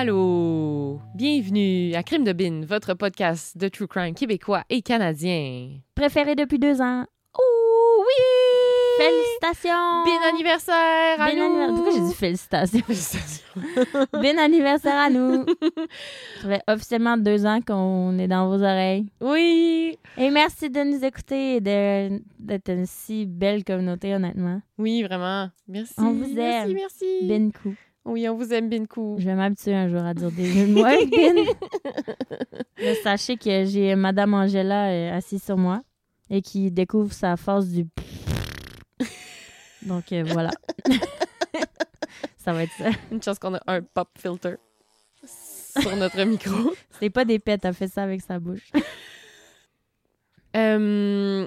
Allô, bienvenue à Crime de Bin, votre podcast de true crime québécois et canadien. Préféré depuis deux ans. Oh oui! Félicitations! Bin anniversaire à Bin nous! anniversaire. Pourquoi j'ai dit félicitations? Félicitations. Bin anniversaire à nous! Ça fait officiellement deux ans qu'on est dans vos oreilles. Oui! Et merci de nous écouter et d'être une si belle communauté, honnêtement. Oui, vraiment. Merci. On vous Merci, aime. merci. Bin coup. Oui, on vous aime, Binkou. Je vais m'habituer un jour à dire des jeux de mots avec Bin. Là, sachez que j'ai Madame Angela euh, assise sur moi et qui découvre sa force du Donc euh, voilà. ça va être ça. Une chance qu'on a un pop filter sur notre micro. C'est pas des pets, elle fait ça avec sa bouche. Euh,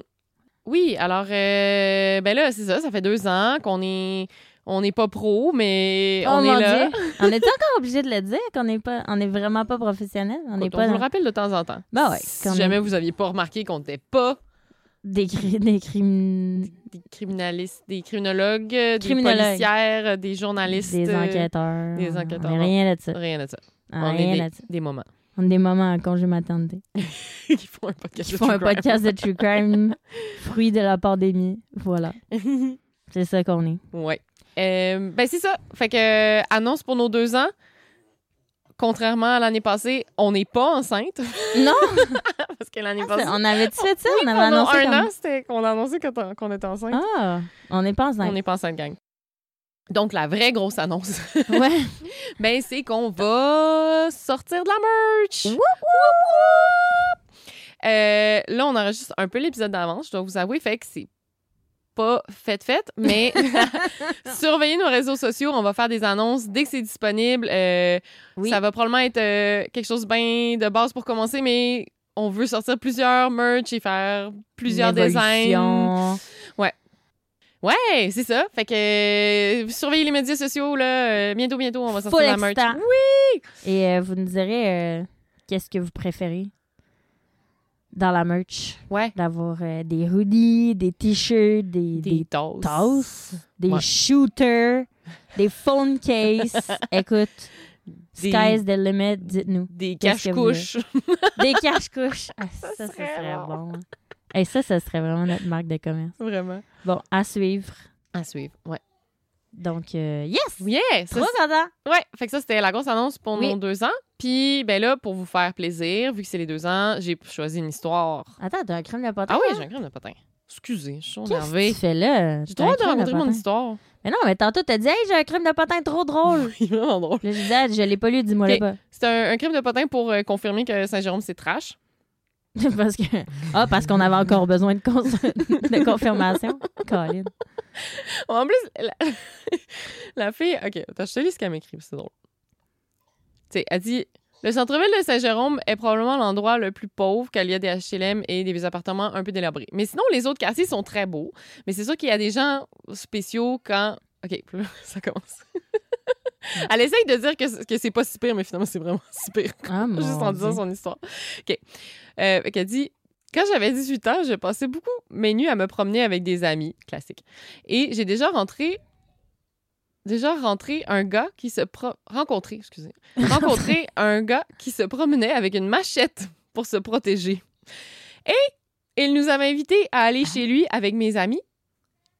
oui, alors, euh, ben là, c'est ça, ça fait deux ans qu'on est, on n'est pas pro, mais on oh est mon là. Dieu! On est encore obligé de le dire qu'on n'est pas, on est vraiment pas professionnel. On n'est on pas vous le rappelle de temps en temps. Ben ouais, Si est- jamais vous aviez pas remarqué qu'on n'était pas des, cri- des des criminalistes, des criminologues, des policières, des journalistes, des euh, enquêteurs. des enquêteurs. On est rien là-dessus. rien de ça. On on est est rien des, des moments On est des moments en congé maternité. qui font un podcast. Qui de font un true crime. podcast de true crime, fruit de la pandémie. Voilà. C'est ça qu'on est. Ouais. Euh, ben c'est ça. Fait que euh, annonce pour nos deux ans. Contrairement à l'année passée, on n'est pas enceinte Non! parce que l'année passée, on avait-tu fait ça? on avait annoncé un comme- an, c'était qu'on a annoncé qu'on qu'on était enceinte. Ah! On n'est pas On enceinte. n'est pas enceinte, gang. Donc la vraie grosse annonce, Ouais. ben c'est qu'on va sortir de la merch. Woup, Woup, woup. Euh, là, on enregistre un peu l'épisode d'avance, je dois vous avouer, fait que c'est pas fait fait, mais surveillez nos réseaux sociaux, on va faire des annonces dès que c'est disponible. Euh, Oui. Ça va probablement être euh, quelque chose de bien de base pour commencer, mais on veut sortir plusieurs merch et faire plusieurs designs. évolution. Ouais, c'est ça. Fait que euh, surveillez les médias sociaux là. bientôt, bientôt, on va sortir Full la merch. Oui. Et vous nous direz qu'est-ce que vous préférez? Dans la merch. Ouais. D'avoir euh, des hoodies, des t-shirts, des, Des des tasses, des Ouais. shooters, des phone cases. Écoute, Des- sky's the limit, dites-nous. Des cache-couches. Des cache-couches. Ah, ça, ça, serait serait bon. bon. Et ça, ça serait vraiment notre marque de commerce. Vraiment. Bon, à suivre. À suivre. Ouais. Donc, euh, yes! Ça, Trop content! Ouais, fait que ça, c'était la grosse annonce pour Oui. nos deux ans. Puis, ben là, pour vous faire plaisir, vu que c'est les deux ans, j'ai choisi une histoire. Attends, t'as un crème de potin? Ah oui, hein? j'ai un crème de potin. Excusez, je suis trop Qu'est-ce énervée. que tu fais là? J'ai trop de raconter mon histoire. Mais non, mais tantôt, t'as dit, hey, j'ai un crème de potin trop drôle. C'est vraiment drôle. Là, je disais, je l'ai pas lu, dis-moi le Ok. pas. C'est un, un crème de potin pour euh, confirmer que Saint-Jérôme, c'est trash. parce que. Ah, parce qu'on avait encore besoin de, de confirmation. En plus, la, fille. Ok, attends, je te lis ce qu'elle m'écrit, c'est drôle. Tu sais, elle dit Le centre-ville de Saint-Jérôme est probablement l'endroit le plus pauvre car il y a des HLM et des appartements un peu délabrés. Mais sinon, les autres quartiers sont très beaux. Mais c'est sûr qu'il y a des gens spéciaux quand. Ok, ça commence. Elle essaye de dire que, que c'est pas si pire, mais finalement, c'est vraiment si pire. Ah, Juste en disant Dieu. son histoire. OK. Euh, elle dit Quand j'avais 18 ans, je passais beaucoup mes nuits à me promener avec des amis. Classique. Et j'ai déjà rentré. Déjà rentré un gars qui se pro... rencontré, excusez. Rencontré un gars qui se promenait avec une machette pour se protéger. Et il nous avait invités à aller chez lui avec mes amis.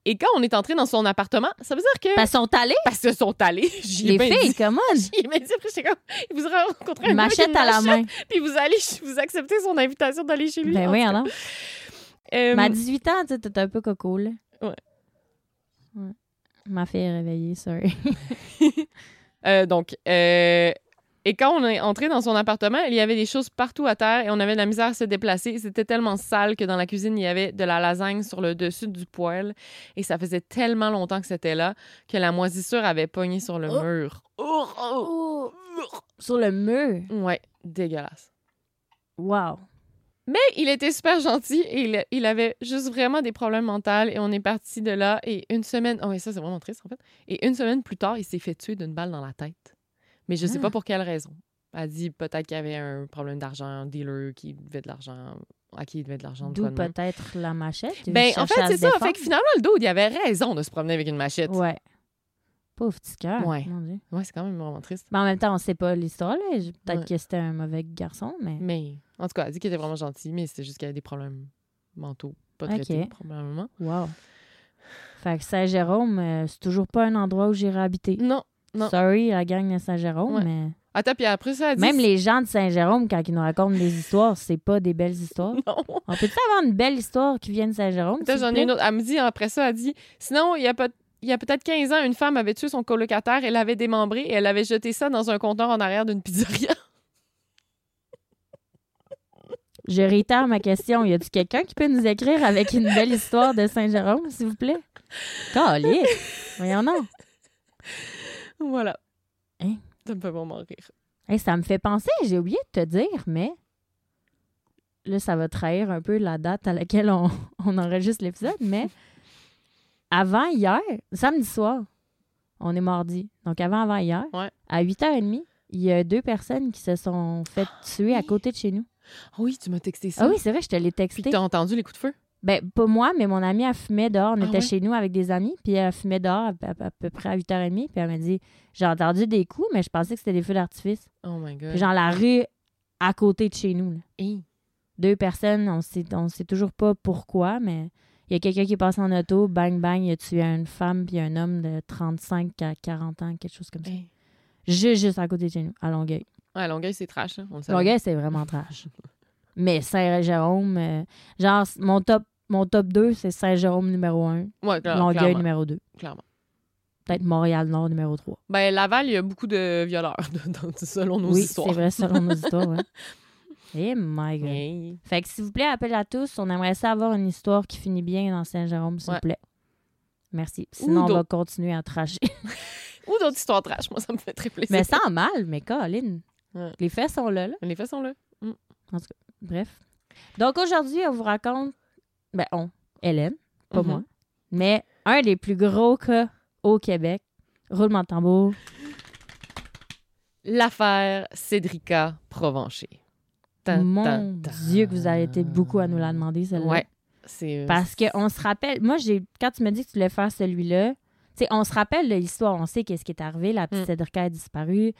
Et quand on est entré dans son appartement, ça veut dire que Parce qu'ils sont allés, parce qu'ils sont allés, les bien filles, comment? Il m'a dit, après, j'étais comme, il vous aura rencontré un gars machette une à la main. puis vous allez, vous acceptez son invitation d'aller chez lui. Ben En oui, alors. euh, Mais à 18 ans, tu sais, t'es un peu coco, là. Ouais. Ouais. Ma fille est réveillée, sorry. euh, donc, euh, et quand on est entré dans son appartement, il y avait des choses partout à terre et on avait de la misère à se déplacer. C'était tellement sale que dans la cuisine, il y avait de la lasagne sur le dessus du poêle et ça faisait tellement longtemps que c'était là que la moisissure avait pogné sur le Oh. mur. Oh, oh. Sur le mur? Ouais, dégueulasse. Wow. Mais il était super gentil et il, il avait juste vraiment des problèmes mentaux et on est parti de là et une semaine, oh et ça c'est vraiment triste en fait, et une semaine plus tard, il s'est fait tuer d'une balle dans la tête. Mais je sais Ah. pas pour quelle raison. Elle dit peut-être qu'il y avait un problème d'argent, un dealer qui devait de l'argent, à qui il devait de l'argent. de D'où peut-être la machette. Ben, en fait, c'est ça. Fait que finalement, le dude, il avait raison de se promener avec une machette. Ouais. Pauvre petit cœur. Ouais. c'est quand même vraiment triste. Mais en même temps, on sait pas l'histoire. Peut-être Ouais. que c'était un mauvais garçon, mais. Mais, en tout cas, elle dit qu'il était vraiment gentil, mais c'était juste qu'il avait des problèmes mentaux, pas traités, probablement. Wow. Fait que Saint-Jérôme, euh, c'est toujours pas un endroit où j'irai habiter. Non. Non. Sorry, la gang de Saint-Jérôme, Ouais. mais. Attends, puis après ça, elle dit... Même les gens de Saint-Jérôme, quand ils nous racontent des histoires, c'est pas des belles histoires. Non. On peut-tu avoir une belle histoire qui vient de Saint-Jérôme? J'en ai une autre. Elle me dit, après ça, elle dit Sinon, il y a, il y a peut-être 15 ans, une femme avait tué son colocataire, elle l'avait démembré et elle avait jeté ça dans un conteneur en arrière d'une pizzeria. Je réitère ma question. Y a-tu quelqu'un qui peut nous écrire avec une belle histoire de Saint-Jérôme, s'il vous plaît? Calique! Voyons non. Voilà. Hein? Ça me fait vraiment rire. Hey, ça me fait penser, j'ai oublié de te dire, mais là, ça va trahir un peu la date à laquelle on, on enregistre l'épisode, mais avant hier, samedi soir, on est mardi, donc avant avant hier, Ouais. à 8h30, il y a deux personnes qui se sont fait tuer à côté de chez nous. Ah oui, tu m'as texté ça. Ah oui, c'est vrai, je te l'ai Puis texté. t'as entendu les coups de feu? Ben, pas moi, mais mon amie, elle fumait dehors. On Ah était ouais? chez nous avec des amis, puis elle fumait dehors à, à- à peu près à 8h30, puis elle m'a dit J'ai entendu des coups, mais je pensais que c'était des feux d'artifice. Oh my God. Puis genre la rue à côté de chez nous. là. Deux personnes, on sait, on sait toujours pas pourquoi, mais il y a quelqu'un qui passe en auto, bang, bang, il a tué une femme puis un homme de 35 à 40 ans, quelque chose comme ça. Hey. Juste, juste à côté de chez nous, à Longueuil. Ouais, Longueuil, c'est trash, hein, on le savait. Longueuil, c'est vraiment trash. mais Saint-Jérôme, euh, genre, mon top, mon top 2, c'est Saint-Jérôme numéro 1, Ouais, cla- Longueuil clairement, numéro 2. clairement. Peut-être Montréal-Nord numéro 3. Ben, Laval, il y a beaucoup de violeurs, dans- selon nos oui, histoires. c'est vrai, selon nos histoires. Ouais. Eh my God. Hey. Fait que s'il vous plaît, appel à tous. On aimerait ça avoir une histoire qui finit bien dans Saint-Jérôme, s'il Ouais. vous plaît. Merci. Sinon, on va continuer à tracher. Ou d'autres histoires trash, moi, ça me fait très plaisir. mais sans mal, mais Colin. Ouais. Les faits sont là, là. Les faits sont là. Bref. Donc aujourd'hui, on vous raconte. Ben, on. Hélène, pas Mhm. moi. Mais un des plus gros cas au Québec. Roulement de tambour. L'affaire Cédrica Provencher. Tan, Mon tan, tan. Dieu, que vous avez été beaucoup à nous la demander, celle-là. Ouais. C'est. Parce qu'on se rappelle, moi, j'ai quand tu me dis que tu voulais faire celui-là, tu sais, on se rappelle de l'histoire, on sait qu'est-ce qui est arrivé, la petite Mm. Cédrica a disparu,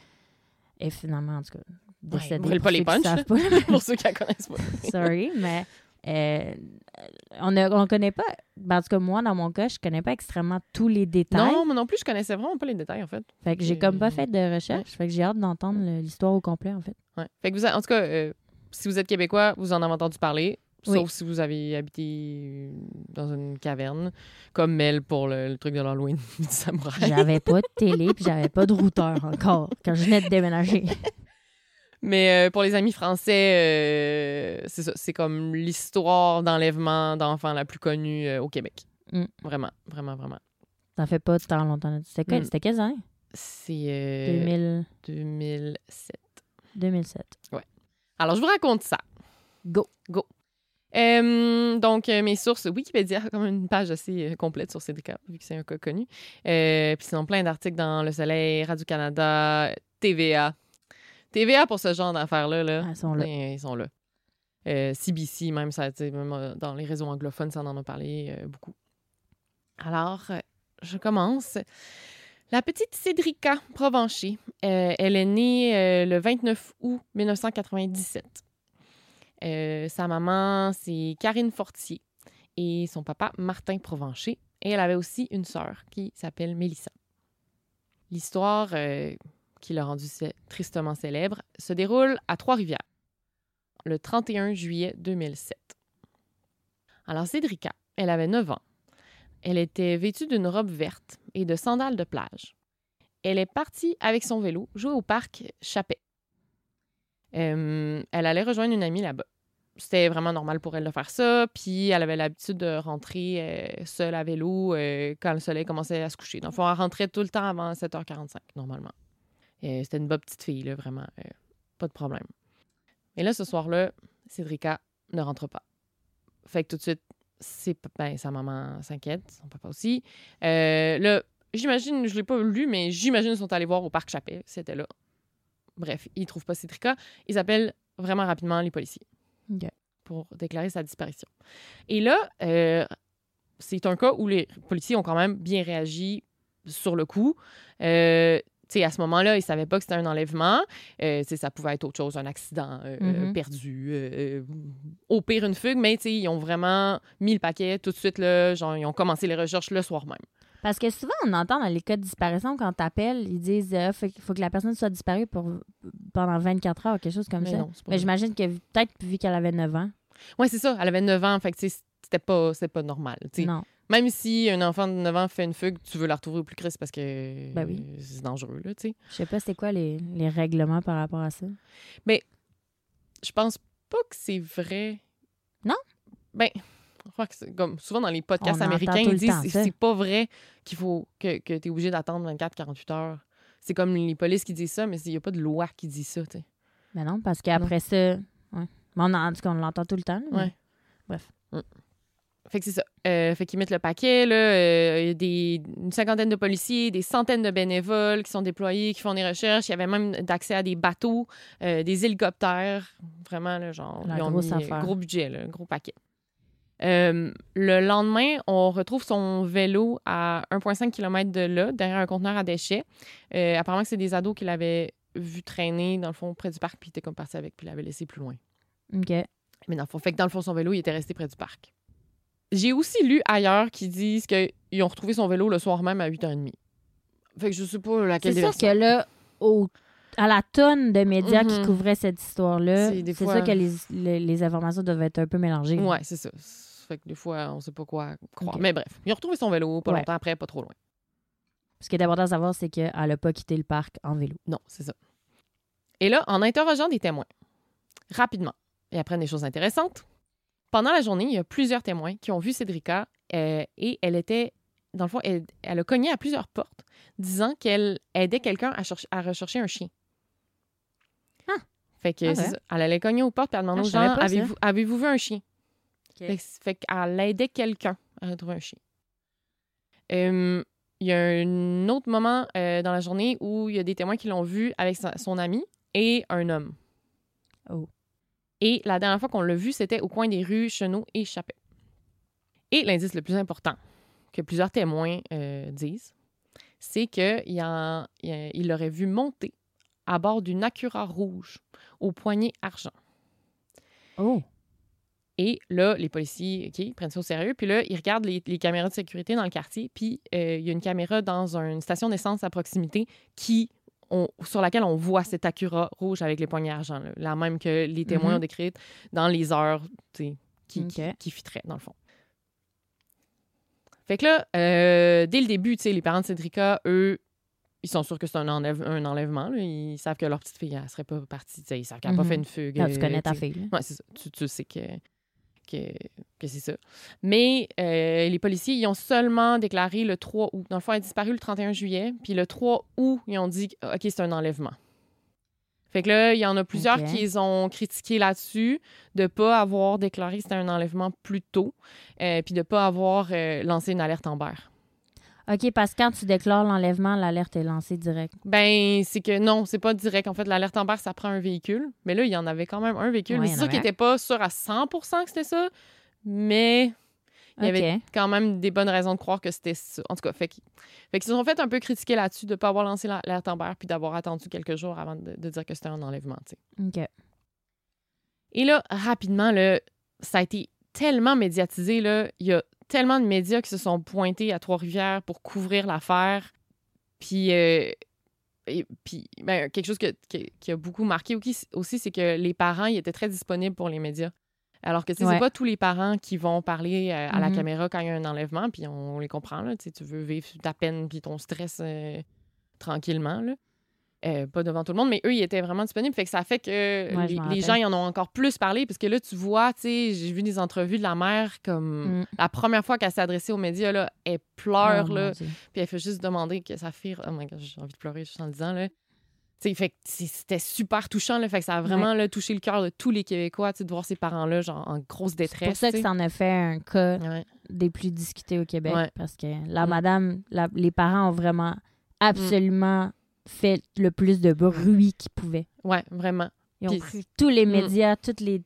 et finalement, en tout cas, décédée. pour pas les punchs, pour ceux qui la connaissent pas. Sorry, mais euh, on ne on connaît pas, ben, en tout cas, moi, dans mon cas, je connais pas extrêmement tous les détails. Non, moi non plus, je connaissais vraiment pas les détails, en fait. Fait que j'ai comme pas fait de recherche, fait que j'ai hâte d'entendre l'histoire au complet, en fait. Ouais. Fait que vous, en tout cas, euh, si vous êtes québécois, vous en avez entendu parler. Oui. Sauf si vous avez habité dans une caverne, comme Mel pour le, le truc de l'Halloween du samouraï. J'avais pas de télé, puis j'avais pas de routeur encore, quand je venais de déménager. Mais euh, pour les amis français, euh, c'est ça. C'est comme l'histoire d'enlèvement d'enfants la plus connue euh, au Québec. Mm. Vraiment, vraiment, vraiment. Ça fait pas tant longtemps. C'était Mm. quelles années? C'est euh, 2000, 2007. 2007. Alors, je vous raconte ça. Go. Go. Euh, donc, euh, mes sources, Wikipédia a comme une page assez euh, complète sur Cédrica, vu que c'est un cas connu. Puis sinon, plein d'articles dans Le Soleil, Radio-Canada, TVA. TVA pour ce genre d'affaires-là. Là. Ah, ils sont là. Ben, ils sont là. Euh, CBC, même, ça, même euh, dans les réseaux anglophones, ça en a parlé euh, beaucoup. Alors, euh, je commence. La petite Cédrica Provencher, euh, elle est née euh, le 29 août 1997. Euh, sa maman, c'est Karine Fortier et son papa, Martin Provencher. Et elle avait aussi une sœur qui s'appelle Mélissa. L'histoire euh, qui l'a rendue cé- tristement célèbre se déroule à Trois-Rivières, le 31 juillet 2007. Alors, Cédrica, elle avait 9 ans. Elle était vêtue d'une robe verte et de sandales de plage. Elle est partie avec son vélo jouer au parc Chapet. Euh, elle allait rejoindre une amie là-bas. C'était vraiment normal pour elle de faire ça. Puis elle avait l'habitude de rentrer euh, seule à vélo euh, quand le soleil commençait à se coucher. Donc, elle rentrait tout le temps avant 7h45, normalement. Euh, C'était une bonne petite fille, là, vraiment. euh, pas de problème. Et là, ce soir-là, Cédrica ne rentre pas. Fait que tout de suite, c'est, ben, sa maman s'inquiète, son papa aussi. Euh, là, j'imagine, je l'ai pas lu, mais j'imagine qu'ils sont allés voir au parc Chapet. C'était là. Bref, ils trouvent pas Cédrica. Ils appellent vraiment rapidement les policiers pour déclarer sa disparition. Et là, euh, c'est un cas où les policiers ont quand même bien réagi sur le coup. Euh, sais, à ce moment-là, ils savaient pas que c'était un enlèvement. Euh, ça pouvait être autre chose, un accident euh, Mhm. perdu, euh, au pire une fugue, mais ils ont vraiment mis le paquet tout de suite, là, genre, ils ont commencé les recherches le soir même. Parce que souvent, on entend dans les cas de disparition, quand t'appelles, ils disent euh, faut, faut que la personne soit disparue pour, pendant 24 heures, quelque chose comme mais ça. non, Mais j'imagine que peut-être vu qu'elle avait 9 ans. Ouais, c'est ça, elle avait 9 ans, fait que c'était pas, normal. Non. Même si un enfant de 9 ans fait une fugue, tu veux la retrouver au plus crisse parce que Ben oui. c'est dangereux, là, tu sais. Je sais pas c'est quoi les, les règlements par rapport à ça. Je pense pas que c'est vrai. Non? Ben, je crois que c'est comme souvent dans les podcasts On américains, ils disent c'est pas vrai qu'il faut que, que tu es obligé d'attendre 24-48 heures. C'est comme les polices qui disent ça, mais il n'y a pas de loi qui dit ça, tu sais. Mais non, parce qu'après ça. Ouais. Mais on, en, en tout cas, on l'entend tout le temps. mais- Ouais. Bref. Fait que c'est ça. Euh, fait qu'ils mettent le paquet, là. Il y a des, une cinquantaine de policiers, des centaines de bénévoles qui sont déployés, qui font des recherches. Il y avait même d'accès à des bateaux, euh, des hélicoptères. Vraiment, là, genre, La ils ont mis, gros budget, là, gros paquet. Euh, le lendemain, on retrouve son vélo à 1,5 km de là, derrière un conteneur à déchets. Apparemment c'est des ados qui l'avaient vu traîner, dans le fond, près du parc, puis il était comme parti avec, puis l'avait laissé plus loin. OK. Mais dans le fond, fait que dans le fond, son vélo, il était resté près du parc. J'ai aussi lu ailleurs qui disent qu'ils ont retrouvé son vélo le soir même à 8h30. Fait que je sais pas laquelle C'est sûr que là, au- à la tonne de médias qui Mhm. couvraient cette histoire-là, C'est fois- sûr que les, les, les informations doivent être un peu mélangées. Ouais, c'est ça. Fait que des fois, on sait pas quoi croire. Mais bref, ils ont retrouvé son vélo pas Ouais. longtemps après, pas trop loin. Ce qui est important à savoir, c'est qu'elle n'a pas quitté le parc en vélo. Non, c'est ça. Et là, en interrogeant des témoins, rapidement, ils apprennent des choses intéressantes. Pendant la journée, il y a plusieurs témoins qui ont vu Cédrica euh, et elle était, dans le fond, elle, elle a cogné à plusieurs portes, disant qu'elle aidait quelqu'un à, à rechercher un chien. Ah. Fait que Ah ouais. Elle allait cogner aux portes et elle demandait Ah, aux gens avez-vous vu un chien? Ok. Fait, que- fait qu'elle aidait quelqu'un à retrouver un chien. Euh, Il y a un autre moment euh, dans la journée où il y a des témoins qui l'ont vu avec sa- son ami et un homme. Oh. Et la dernière fois qu'on l'a vu, c'était au coin des rues Chenot et Chappet. Et l'indice le plus important que plusieurs témoins euh, disent, c'est qu'il il l'aurait vu monter à bord d'une Acura rouge au poignet argent. Oh. Et là, les policiers OK, ils prennent ça au sérieux. Puis là, ils regardent les, les caméras de sécurité dans le quartier. Puis euh, il y a une caméra dans une station d'essence à proximité qui, on- sur laquelle on voit cette Acura rouge avec les poignées argent. là. la même que les témoins Mhm. ont décrite dans les heures tu sais, qui, qui, qui fitteraient, dans le fond. Fait que là, euh, dès le début, les parents de Cédrica, eux, ils sont sûrs que c'est un, enlève- un enlèvement. là. Ils savent que leur petite fille, elle serait pas partie. Ils savent qu'elle n'a pas fait une fugue. Tu euh, connais ta fille. c'est ça. Tu, tu sais que, que, que c'est ça. Mais euh, les policiers, ils ont seulement déclaré le 3 août. Dans le fond, elle a disparu le 31 juillet. Puis le 3 août, ils ont dit OK, c'est un enlèvement. Fait que là, il y en a plusieurs qui les ont critiqués là-dessus de pas avoir déclaré que c'était un enlèvement plus tôt, euh, puis de pas avoir euh, lancé une alerte Amber. OK, parce que quand tu déclares l'enlèvement, l'alerte est lancée direct. Ben, c'est que non, c'est pas direct. En fait, l'alerte Amber, ça prend un véhicule. Mais là, il y en avait quand même un véhicule. Ouais, c'est en sûr qu'il n'était pas sûr à 100% que c'était ça. Mais Il y avait quand même des bonnes raisons de croire que c'était ça. En tout cas, fait qu'ils fait qu'ils se sont fait un peu critiquer là-dessus de ne pas avoir lancé la- l'alerte Amber puis d'avoir attendu quelques jours avant de, de dire que c'était un enlèvement. tu sais. OK. Et là, rapidement, là, ça a été tellement médiatisé. Là. Il y a tellement de médias qui se sont pointés à Trois-Rivières pour couvrir l'affaire. Puis, euh, et- puis ben, quelque chose que- que- qui a beaucoup marqué aussi, c'est que les parents ils étaient très disponibles pour les médias. Alors que tu sais, Ouais. c'est pas tous les parents qui vont parler euh, à la Mhm. caméra quand il y a un enlèvement, puis on les comprend. Là, tu veux vivre ta peine puis ton stress euh, tranquillement. Là. Euh, pas devant tout le monde, mais eux, ils étaient vraiment disponibles. Fait que ça fait que Ouais, les, gens, ils en ont encore plus parlé, parce que là, tu vois, tu sais, j'ai vu des entrevues de la mère comme Mm. la première fois qu'elle s'est adressée aux médias, là, elle pleure, Oh, là, puis elle fait juste demander que sa fille. Oh my god, j'ai envie de pleurer juste en le disant, là. Fait que c'est- c'était super touchant, là. Fait que ça a vraiment là, touché le cœur de tous les Québécois, de voir ces parents-là, genre, en grosse C'est détresse. pour ça que ça en a fait un cas Ouais. des plus discutés au Québec. Parce que la Mm. madame, la- les parents ont vraiment absolument fait le plus de bruit qu'ils pouvaient. ouais, vraiment. Ils ont Puis- pris tous les Mm. médias, toutes les,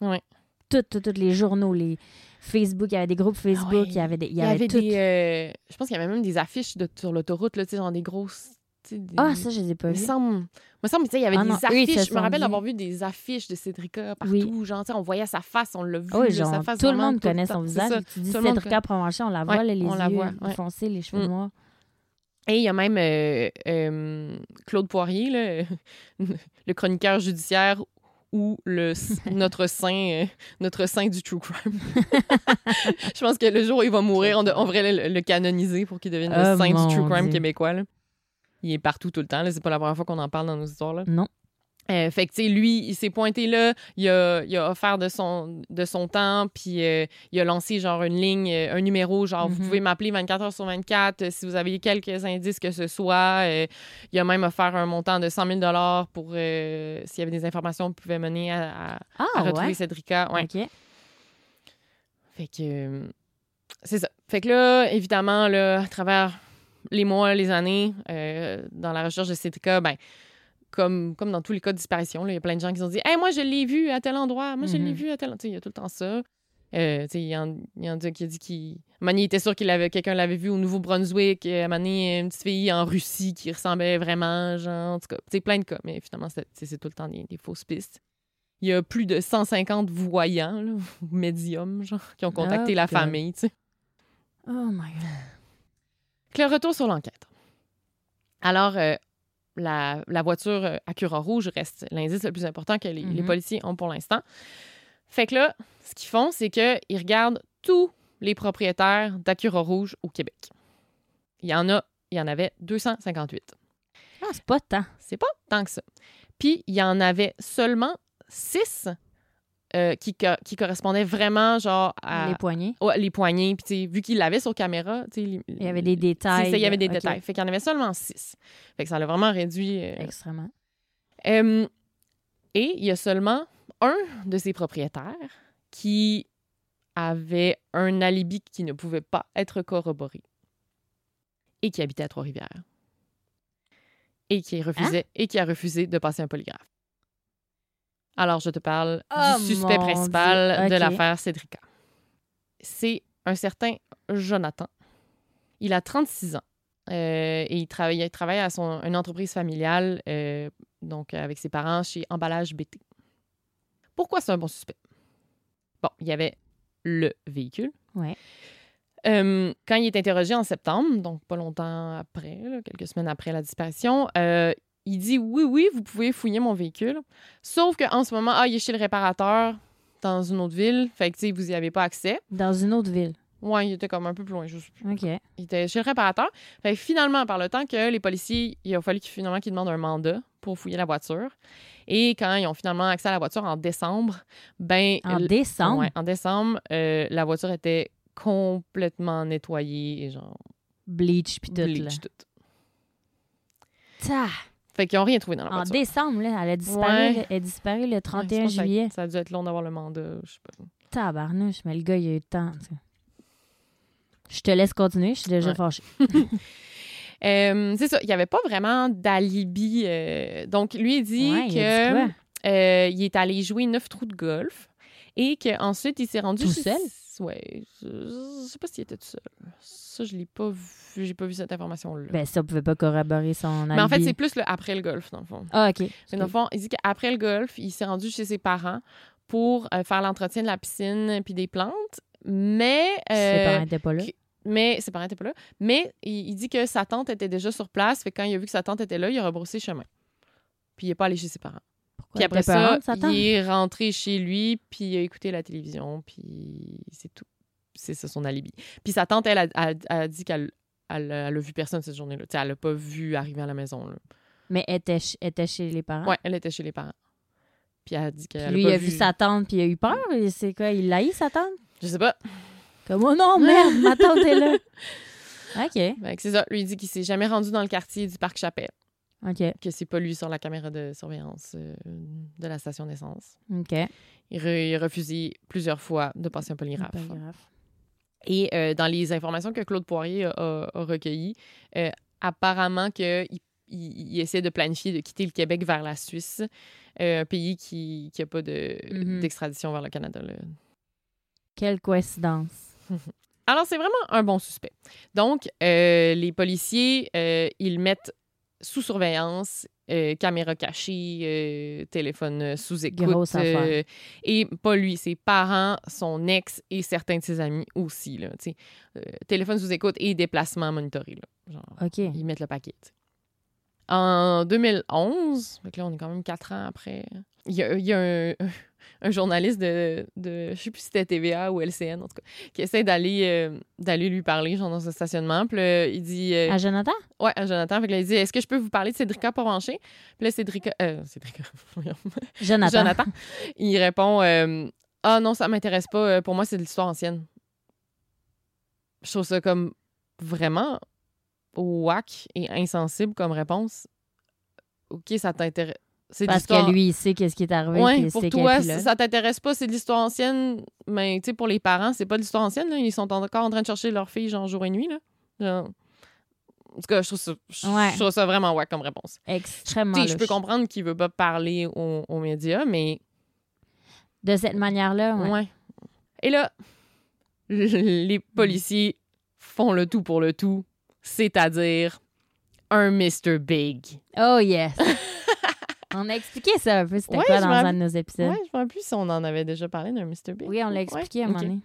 Ouais. toutes, toutes, toutes les journaux, les Facebook, il y avait des groupes Facebook, Ah ouais. il y avait des. Il Il y avait, tout. des. euh, je pense qu'il y avait même des affiches de, sur l'autoroute, là, tu sais, genre des grosses. des- Ah, ça, je les ai pas Il me semble, me semble, tu sais, il y avait Ah non, des eux, se affiches. Je me rappelle d'avoir vu des affiches de Cédrica partout. Oui. Genre, tu sais, on voyait sa face, on l'a vu. Ah Oui, genre, sa face tout le monde connaît son visage. Tu dis Cédrica Provencher, on la voit, Ouais, là, les on la yeux voit, ouais. foncés, les cheveux Mm. noirs. Et il y a même euh, euh, Claude Poirier, là, le chroniqueur judiciaire ou le, notre saint euh, notre saint du true crime. je pense que le jour où il va mourir, on, de- on devrait le, le canoniser pour qu'il devienne le Oh, saint du true crime Dieu. québécois. là. Il est partout tout le temps. C'est pas la première fois qu'on en parle dans nos histoires. Là. Non. Euh, fait que, tu sais, lui, il s'est pointé là, il a, il a offert de son, de son temps, puis euh, il a lancé, genre, une ligne, euh, un numéro, genre, vous Mhm. pouvez m'appeler 24 heures sur 24 euh, si vous avez quelques indices que ce soit. Euh, il a même offert un montant de 100 000 pour, s'il y avait des informations qui pouvaient mener à, à- Ah, à retrouver ouais? Cédrica. Ouais. OK. Fait que, c'est ça. Fait que là, évidemment, là, à travers les mois, les années, dans la recherche de Cédrica, ben, comme, comme dans tous les cas de disparition, il y a plein de gens qui se sont dit Hey, moi, je l'ai vu à tel endroit, moi, je l'ai Mhm. vu à tel endroit. Il y a tout le temps ça. Euh, il y en, y en a qui a dit qu'il. Mani était sûr qu'il avait quelqu'un l'avait vu au Nouveau-Brunswick. À Mani, une petite fille en Russie qui ressemblait vraiment, genre, en tout cas, plein de cas. Mais finalement, c'est tout le temps des, des fausses pistes. Il y a plus de 150 voyants, là, médiums, genre, qui ont contacté Oh, la famille, tu sais. Oh my God. Le retour sur l'enquête. Alors, euh, la, la voiture euh, Acura rouge reste l'indice le plus important que les, les Mhm. policiers ont pour l'instant. Fait que là, ce qu'ils font, c'est qu'ils regardent tous les propriétaires d'Acura rouge au Québec. Il y en a, il y en avait 258. Ah, c'est pas tant. C'est pas tant que ça. Puis, il y en avait seulement 6 qui, co- qui correspondaient vraiment, genre, à Les poignets. Ouais, les poignées. Puis, tu sais, vu qu'il l'avait sur caméra, tu sais, il y avait des détails. ça, il y avait des détails. Fait qu'il y en avait seulement six. Fait que ça l'a vraiment réduit. euh. Extrêmement. Euh, et il y a seulement un de ses propriétaires qui avait un alibi qui ne pouvait pas être corroboré et qui habitait à Trois-Rivières. Et qui refusait et qui a refusé de passer un polygraphe. Alors, je te parle Oh, du suspect mon principal de l'affaire Cédrica. C'est un certain Jonathan. Il a 36 ans. Euh, et il travaille, il travaille à son, une entreprise familiale, euh, donc avec ses parents chez Emballage BT. Pourquoi c'est un bon suspect? Bon, il y avait le véhicule. Ouais. Euh, quand il est interrogé en septembre, donc pas longtemps après, là, quelques semaines après la disparition, euh, il dit oui, oui, vous pouvez fouiller mon véhicule. Sauf qu'en ce moment, ah, il est chez le réparateur dans une autre ville. Fait que, tu sais, vous n'y avez pas accès. Dans une autre ville. Ouais, il était comme un peu plus loin. Je sais plus. OK. Il était chez le réparateur. Fait que finalement, par le temps que les policiers, il a fallu qu'ils finalement qu'ils demandent un mandat pour fouiller la voiture. Et quand ils ont finalement accès à la voiture en décembre, ben En l- décembre? ouais, en décembre, euh, la voiture était complètement nettoyée et genre Bleach puis tout. bleach tout. Ta. Fait qu'ils ont rien trouvé dans la En voiture. décembre, là, elle a disparu, Ouais. le- elle a disparu le Ouais, je 31 pense que ça- juillet. Ça a dû être long d'avoir le mandat, je sais pas. Tabarnouche, mais le gars, il a eu le temps. tu sais. Je te laisse continuer, je suis déjà Ouais. fâchée. Euh, c'est ça, il n'y avait pas vraiment d'alibi. euh, donc, lui, il dit Ouais, il a dit que quoi? euh, il est allé jouer neuf trous de golf et qu'ensuite, il s'est rendu... Tout chez- seul? Ouais, je, je sais pas s'il était tout seul. Ça, je l'ai pas vu. J'ai pas vu cette information-là. Ben, ça, on pouvait pas corroborer son alibi. Mais en fait, c'est plus le après le golf, dans le fond. Ah, OK. Mais dans le fond, il dit qu'après le golf, il s'est rendu chez ses parents pour euh, faire l'entretien de la piscine puis des plantes. Mais... Ses euh, parents étaient pas là. mais ses parents n'étaient pas là. Mais il, il dit que sa tante était déjà sur place. Fait que quand il a vu que sa tante était là, il a rebroussé chemin. Puis il n'est pas allé chez ses parents. Puis elle après ça, il est rentré chez lui, puis il a écouté la télévision, puis c'est tout. C'est ça son alibi. Puis sa tante, elle, a, a- a dit qu'elle elle, elle a vu personne cette journée-là. Elle l'a pas vu arriver à la maison. Là. Mais elle était, ch- était chez les parents? Ouais, elle était chez les parents. Puis elle a dit qu'elle lui, a il pas a vu sa tante, puis il a eu peur? C'est quoi? Il l'a eu, sa tante? Je sais pas. Comme, oh non, merde, ma tante est là. OK. C'est ça. Lui, il dit qu'il s'est jamais rendu dans le quartier du Parc Chapelle. OK. Que c'est pas lui sur la caméra de surveillance euh, de la station d'essence. OK. Il, re- il a refusé plusieurs fois de passer un polygraphe. Et euh, dans les informations que Claude Poirier a, a- a recueillies, euh, apparemment qu'il il, il essaie de planifier de quitter le Québec vers la Suisse, un pays qui n'a pas de- Mhm. d'extradition vers le Canada. là. Quelle coïncidence. Alors, c'est vraiment un bon suspect. Donc, euh, les policiers, euh, ils mettent sous surveillance, euh, caméra cachée, euh, téléphone sous écoute. Euh, et pas lui, ses parents, son ex et certains de ses amis aussi. Là. Euh, téléphone sous écoute et déplacement monitoré. Là, genre, ils mettent le paquet. En 2011, donc là, on est quand même quatre ans après, il y a, il y a un, un journaliste de, de, je sais plus si c'était TVA ou LCN, en tout cas, qui essaie d'aller euh, d'aller lui parler, genre dans un stationnement. Puis là, il dit... euh, À Jonathan? Ouais, à Jonathan. Fait que là, il dit Est-ce que je peux vous parler de Cédrica Porrancher Puis là, Cédrica. Euh, Cédrica. Jonathan. Jonathan. Il répond euh, Ah non, ça m'intéresse pas. Pour moi, c'est de l'histoire ancienne. Je trouve ça comme vraiment whack et insensible comme réponse. OK, ça t'intéresse. Parce que lui, il sait qu'est-ce qui est arrivé. Puis pour toi, est ça t'intéresse pas, c'est de l'histoire ancienne. Mais tu sais, pour les parents, c'est pas de l'histoire ancienne. là. Ils sont encore en train de chercher leur fille, genre jour et nuit. Là. Genre- En tout cas, je trouve ça, je, Ouais. je trouve ça vraiment wack comme réponse. Extrêmement Tu sais, je peux comprendre qu'il veut pas parler aux, aux médias, mais De cette manière-là, ouais. ouais. Et là, les policiers font le tout pour le tout, c'est-à-dire un Mr. Big. Oh yes! on a expliqué ça un peu, c'était Ouais, quoi dans un de nos épisodes? Ouais, je me plus si on en avait déjà parlé d'un Mr. Big. Oui, on l'a Ouais, expliqué à un ok. moment donné.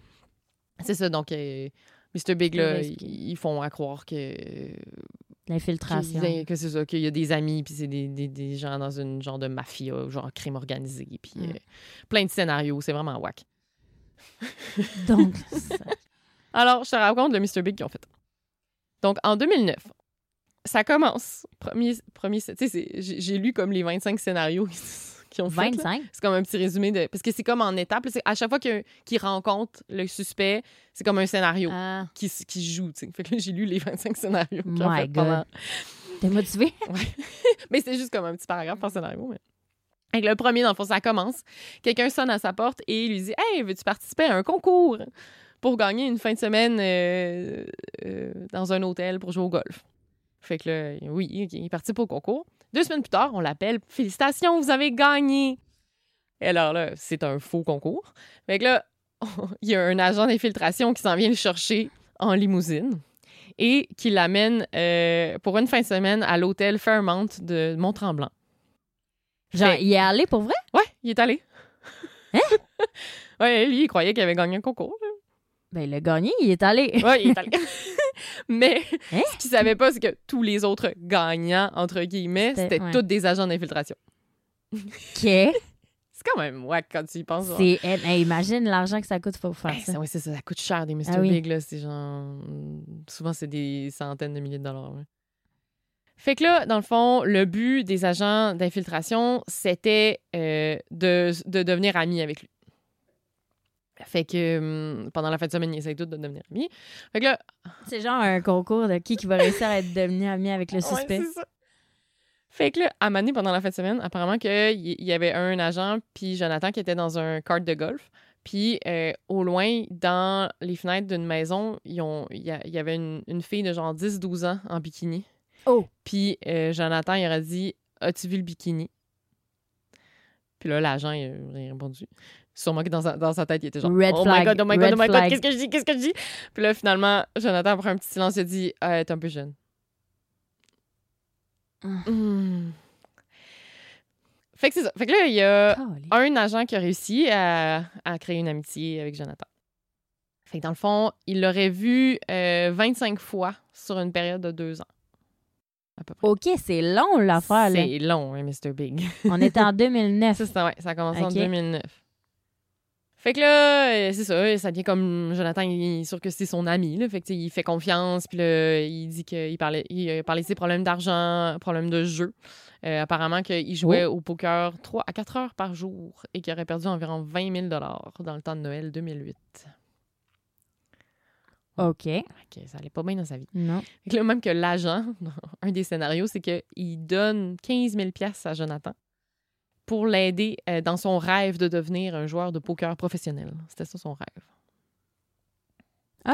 C'est ça, donc euh, Mr. Big, là, ils, font à croire que, L'infiltration. qu'il- que c'est ça, qu'il y a des amis, puis c'est des, des, des gens dans une genre de mafia, genre crime organisé, puis Mm. euh, plein de scénarios, c'est vraiment whack. Donc, ça- Alors, je te raconte le Mr. Big qu'ils ont fait. Donc, en 2009, ça commence. Premier, premier, tu sais, c'est- j'ai lu comme les 25 scénarios qu'ils ont fait. là. 25? C'est comme un petit résumé de. Parce que c'est comme en étapes. À chaque fois qu'ils rencontrent le suspect, c'est comme un scénario Ah, qui, qui joue. Fait que j'ai lu les 25 scénarios My fait God. pendant. t'es motivé? Mais c'est juste comme un petit paragraphe par scénario. Mais... Que le premier, dans le fond, ça commence. Quelqu'un sonne à sa porte et il lui dit Hey, veux-tu participer à un concours pour gagner une fin de semaine euh, euh, dans un hôtel pour jouer au golf? Fait que là, oui, il participe au concours. Deux semaines plus tard, on l'appelle Félicitations, vous avez gagné! Et alors là, c'est un faux concours. Fait que là, il y a un agent d'infiltration qui s'en vient le chercher en limousine et qui l'amène euh, pour une fin de semaine à l'hôtel Fairmount de Mont-Tremblant. Genre, Fait- il est allé pour vrai? Ouais, il est allé. Hein? ouais, lui, il croyait qu'il avait gagné un concours. là. Ben, il a gagné, il est allé. Ouais, il est allé. Mais Hein? ce qu'il savait pas, c'est que tous les autres gagnants, entre guillemets, C'était- ouais. tous des agents d'infiltration. OK. C'est quand même ouais quand tu y penses. C'est... hey, imagine l'argent que ça coûte pour faire Hey, ça. c'est ça, ça coûte cher des Mr. Ah oui. Big, là. C'est genre. Souvent, c'est des centaines de milliers de dollars. ouais. Fait que là, dans le fond, le but des agents d'infiltration, c'était euh, de, de devenir amis avec lui. Fait que hum, pendant la fin de semaine, ils essayent tous de devenir amis. Fait que là, C'est genre un concours de qui qui va réussir à être devenu ami avec le suspect. ça. Fait que là, à Mané, pendant la fin de semaine, apparemment qu'il y, y avait un agent puis Jonathan qui était dans un kart de golf. Puis euh, au loin, dans les fenêtres d'une maison, il y, y avait une, une fille de genre 10-12 ans en bikini. Oh! Puis euh, Jonathan, il aurait dit As-tu vu le bikini Puis là, l'agent, il a répondu. Sûrement que dans sa, dans sa tête, il était genre Red Oh flag, my god, oh my god, oh my god, qu'est-ce que je dis, qu'est-ce que je dis? Puis là, finalement, Jonathan, après un petit silence, il a dit Ah, T'es un peu jeune. Ah. Hmm. Fait que c'est ça. Fait que là, il y a un agent qui a réussi à, à créer une amitié avec Jonathan. Fait que dans le fond, il l'aurait vu euh, 25 fois sur une période de deux ans. À peu près. OK, c'est long l'affaire. C'est long, hein, Mr. Big. On était en 2009. ça, ouais, ça a commencé en Ok. 2009. Fait que là, euh, c'est ça, ça devient comme Jonathan, il est sûr que c'est son ami, là, fait que il fait confiance, puis là, il dit qu'il parlait, il parlait de ses problèmes d'argent, problèmes de jeu. Euh, apparemment qu'il jouait au poker 3 à 4 heures par jour et qu'il aurait perdu environ 20 000 dans le temps de Noël 2008. OK. Que ça allait pas bien dans sa vie. Non. Fait que là, même que l'agent, un des scénarios, c'est qu'il donne 15 000 à Jonathan pour l'aider euh, dans son rêve de devenir un joueur de poker professionnel. C'était ça son rêve.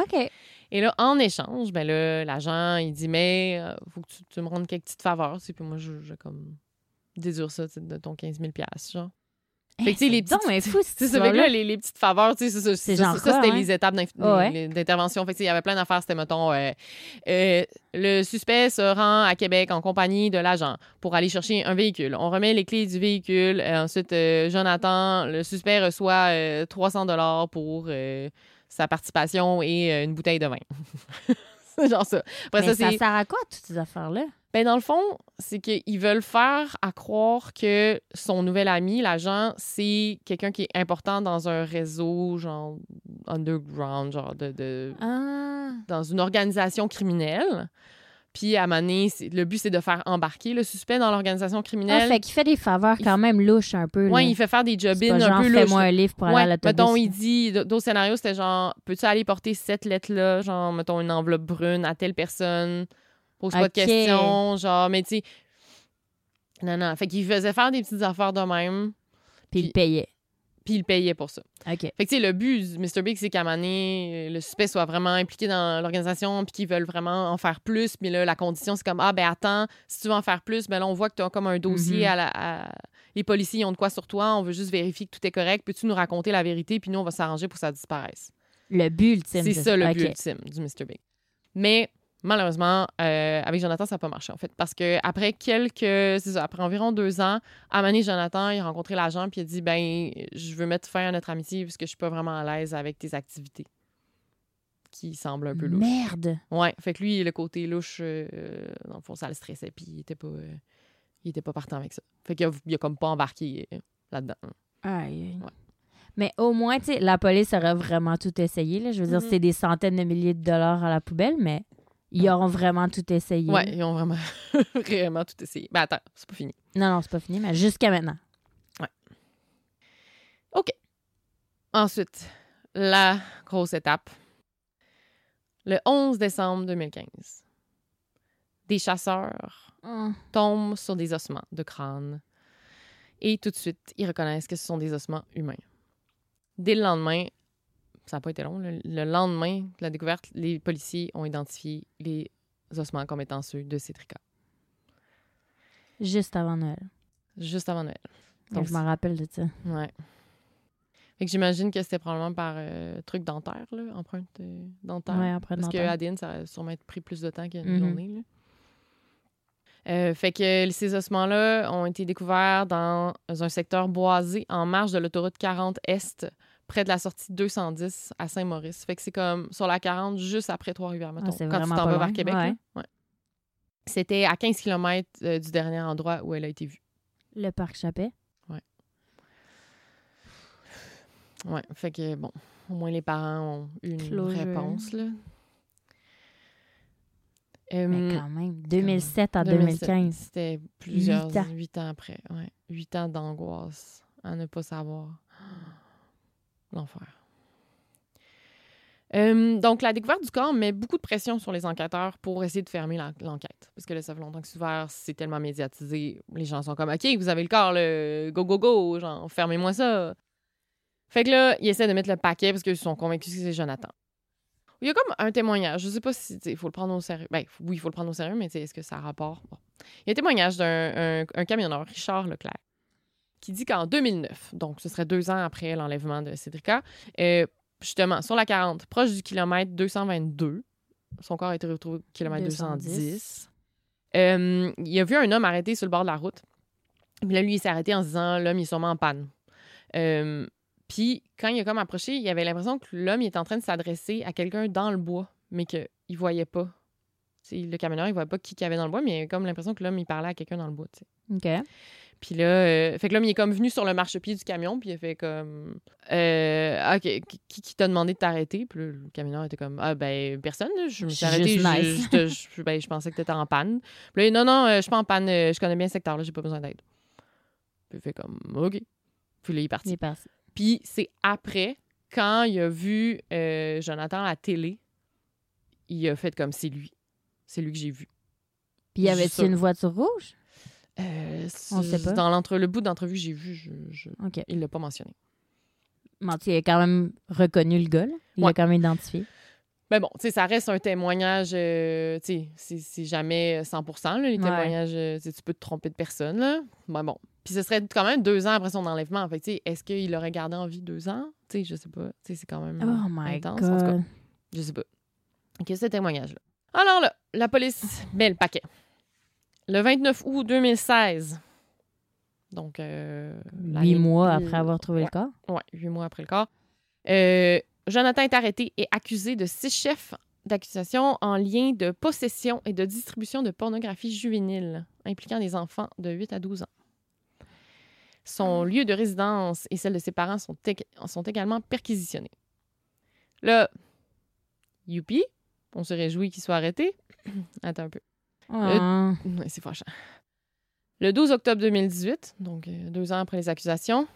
OK. Et là, en échange, ben là, l'agent, il dit, mais euh, faut que tu, tu me rendes quelques petites faveurs, puis moi, je, je comme dédure ça de ton 15 000 genre. Fait que, les petites- mais fou, C'est ça, fait que histoire-là. là, les, les petites faveurs, tu sais, c'est ça. C'était les étapes ouais? d'intervention. Fait que, tu sais, il y avait plein d'affaires. C'était, mettons, euh, euh, le suspect se rend à Québec en compagnie de l'agent pour aller chercher un véhicule. On remet les clés du véhicule. Euh, ensuite, Jonathan, le suspect reçoit euh, 300 dollars pour sa participation et une bouteille de vin. c'est genre ça. Après Mais ça, ça sert à quoi, toutes ces affaires-là? Ben, dans le fond, c'est qu'ils veulent faire à croire que son nouvel ami, l'agent, c'est quelqu'un qui est important dans un réseau, genre, underground, genre, de, de- Ah. dans une organisation criminelle. Puis, à un moment donné, c'est- le but, c'est de faire embarquer le suspect dans l'organisation Ah, criminelle. fait qu'il fait des faveurs quand même louches un peu. ouais, là. il fait faire des job-ins un genre, peu louches. fais-moi un livre pour aller à Ouais, l'autobus. mettons, il dit, d'autres scénarios, c'était genre, peux-tu aller porter cette lettre-là, genre, mettons, une enveloppe brune à telle personne, pose pas de questions, genre, mais tu sais. Non, non. Fait qu'il faisait faire des petites affaires de même, Puis il payait. puis il payait pour ça. OK. Fait que, tu sais, le but Mr. Big, c'est qu'à un moment donné, le suspect soit vraiment impliqué dans l'organisation, puis qu'ils veulent vraiment en faire plus. Mais là, la condition, c'est comme, ah, ben attends, si tu veux en faire plus, ben là, on voit que tu as comme un dossier Mhm. à la. à- Les policiers ils ont de quoi sur toi, on veut juste vérifier que tout est correct. Peux-tu nous raconter la vérité, puis nous, on va s'arranger pour que ça disparaisse. Le but ultime. C'est ça le but ultime du Mr. Big. Mais malheureusement, euh, avec Jonathan, ça n'a pas marché, en fait. Parce que après quelques. C'est ça, après environ deux ans, à Jonathan, il a rencontré l'agent, puis il a dit Ben, je veux mettre fin à notre amitié, parce que je suis pas vraiment à l'aise avec tes activités. Qui semblent un peu louches. Merde. Ouais, fait que lui, le côté louche, euh, dans le fond, ça le stressait, puis il était pas. euh, il était pas partant avec ça. Fait qu'il a, il a comme pas embarqué euh, là-dedans. Aïe. Ouais. Mais au moins, tu sais, la police aurait vraiment tout essayé. Là. Je veux dire, Mhm. c'est des centaines de milliers de dollars à la poubelle, mais ils auront vraiment tout essayé. Ouais, ils ont vraiment, vraiment tout essayé. Ben attends, c'est pas fini. Non, non, c'est pas fini, mais jusqu'à maintenant. Ensuite, la grosse étape. Le 11 décembre 2015, des chasseurs tombent sur des ossements de crâne et tout de suite, ils reconnaissent que ce sont des ossements humains. Dès le lendemain, ça n'a pas été long, le, le lendemain de la découverte, les policiers ont identifié les ossements comme étant ceux de Cétrica, Juste avant Noël. juste avant Noël. Donc, je m'en rappelle de ça. Ouais. Fait que j'imagine que c'était probablement par euh, truc dentaire, là, empreinte euh, dentaire. Ouais, Parce que dentaire. ADN, ça a sûrement pris plus de temps qu'une Mhm. journée. là. Euh, fait que ces ossements-là ont été découverts dans un secteur boisé en marge de l'autoroute 40 Est, près de la sortie 210 à Saint-Maurice. Fait que c'est comme sur la 40, juste après Trois-Rivières, mettons, Ah, quand tu t'en vas vers Québec. Ouais. là. Ouais. C'était à 15 km du dernier endroit où elle a été vue. Le parc Chappet. Ouais, fait que bon, au moins les parents ont eu une Closure. réponse, là. Mais Euh, quand même, 2007 à 2007, 2015. C'était plusieurs Huit ans. huit ans après. Ouais. Huit ans d'angoisse à ne pas savoir. L'enfer. Euh, donc, la découverte du corps met beaucoup de pression sur les enquêteurs pour essayer de fermer l'enquête. Parce que là, ça longtemps que c'est ouvert, c'est tellement médiatisé. Les gens sont comme, OK, vous avez le corps, le go, go, go, genre, fermez-moi ça. Fait que là, ils essaient de mettre le paquet parce qu'ils sont convaincus que c'est Jonathan. Il y a comme un témoignage. Je sais pas si il faut le prendre au sérieux. Ben, oui, il faut le prendre au sérieux, mais est-ce que ça a rapport? Bon. Il y a un témoignage d'un un, un camionneur, Richard Leclerc, qui dit qu'en 2009, donc ce serait deux ans après l'enlèvement de Cédrica, euh, justement, sur la 40, proche du kilomètre 222, son corps a été retrouvé au kilomètre 210. 210. Euh, il a vu un homme arrêté sur le bord de la route. Puis là, lui, il s'est arrêté en se disant l'homme, il est sûrement en panne. Euh, puis quand il a comme approché, il avait l'impression que l'homme il était en train de s'adresser à quelqu'un dans le bois, mais qu'il ne voyait pas. Le camionneur, il voyait pas qui qu'il y avait dans le bois, mais il a comme l'impression que l'homme, il parlait à quelqu'un dans le bois. OK. Puis là, euh, fait que l'homme, il est comme venu sur le marchepied du camion, puis il a fait comme euh, OK, qui, qui t'a demandé de t'arrêter? Puis là, le camionneur était comme Ah, ben, personne, là, je me suis arrêté, je, nice. je ben, je pensais que t'étais en panne. Puis là, non, non, euh, je suis pas en panne, euh, je connais bien ce secteur-là, j'ai pas besoin d'aide. Puis il fait comme OK. Puis là, il est parti. Il est parti. Puis c'est après, quand il a vu Jonathan à la télé, il a fait comme c'est lui. C'est lui que j'ai vu. Puis y ça. une voiture rouge? Euh, On sait pas. Dans l'entre le bout d'entrevue que j'ai vu, je, je- il l'a pas mentionné. Il a quand même reconnu le gars, là. Il Ouais. l'a quand même identifié. Mais bon, tu sais, ça reste un témoignage, euh, tu sais, c'est- jamais 100 là, les témoignages, euh, tu peux te tromper de personne, là. Mais bon, Puis ce serait quand même deux ans après son enlèvement. Fait que, tu sais, est-ce qu'il l'aurait gardé en vie deux ans? Tu sais, je sais pas. Tu sais, c'est quand même Oh my intense. En tout cas, God. je sais pas. OK, ce témoignage-là. Alors là, la police met le paquet. Le 29 août 2016. Donc, euh, Huit mois après avoir trouvé Ouais. le corps? Ouais, huit mois après le corps. Euh, Jonathan est arrêté et accusé de six chefs d'accusation en lien de possession et de distribution de pornographie juvénile impliquant des enfants de 8 à 12 ans. Son lieu de résidence et celle de ses parents sont, sont également perquisitionnés. Là, youpi, on se réjouit qu'il soit arrêté. Attends un peu. Ah. Ouais, c'est fâchant. Le 12 octobre 2018, donc euh, deux ans après les accusations,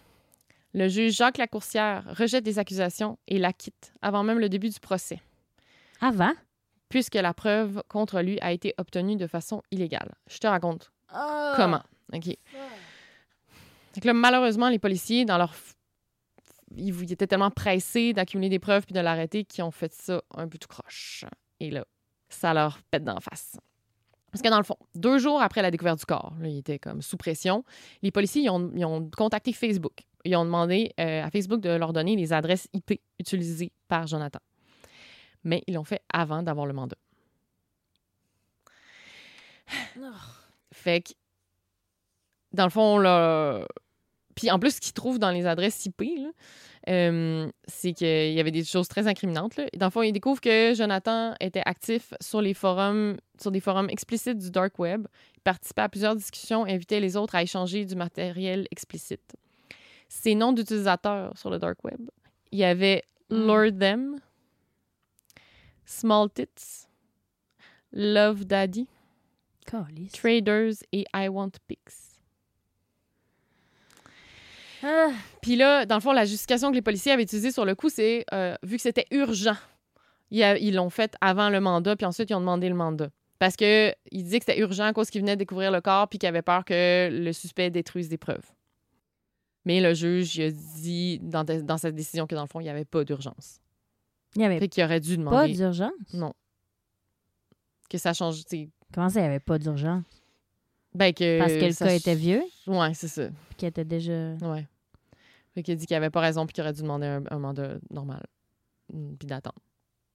le juge Jacques Lacourcière rejette les accusations et l'acquitte avant même le début du procès, Avant? puisque la preuve contre lui a été obtenue de façon illégale. Je te raconte Ah. comment? OK. Là, malheureusement, les policiers, dans leur. Ils ils étaient tellement pressés d'accumuler des preuves puis de l'arrêter qu'ils ont fait ça un peu tout croche. Et là, ça leur pète d'en face. Parce que dans le fond, deux jours après la découverte du corps, là, il était comme sous pression, les policiers ils ont, ils ont contacté Facebook. Ils ont demandé euh, à Facebook de leur donner les adresses IP utilisées par Jonathan. Mais ils l'ont fait avant d'avoir le mandat. Fait que, dans le fond, là. Puis en plus, ce qu'ils trouvent dans les adresses IP, euh, c'est qu'il y avait des choses très incriminantes. Là. Dans le fond, ils découvrent que Jonathan était actif sur les forums, sur des forums explicites du dark web. Il participait à plusieurs discussions et invitait les autres à échanger du matériel explicite. Ses noms d'utilisateurs sur le dark web, il y avait Lord Them, Small Tits, Love Daddy. Traders et I Want Pics. Ah. Puis là, dans le fond, la justification que les policiers avaient utilisée sur le coup, c'est euh, vu que c'était urgent, ils l'ont fait avant le mandat, puis ensuite ils ont demandé le mandat. Parce que ils disaient que c'était urgent à cause qu'ils venaient de découvrir le corps, puis qu'ils avaient peur que le suspect détruise des preuves. Mais le juge, il a dit dans, dans cette décision que dans le fond, il n'y avait pas d'urgence. Il n'y avait Fait qu'il aurait dû pas demander. d'urgence? Non. Que ça change. Comment ça, il n'y avait pas d'urgence? Ben que. Parce que le ça cas était vieux? Ouais, c'est ça. Qu'il était déjà... Ouais. Fait qu'il a dit qu'il avait pas raison puis qu'il aurait dû demander un, mandat normal. Mm, Puis d'attendre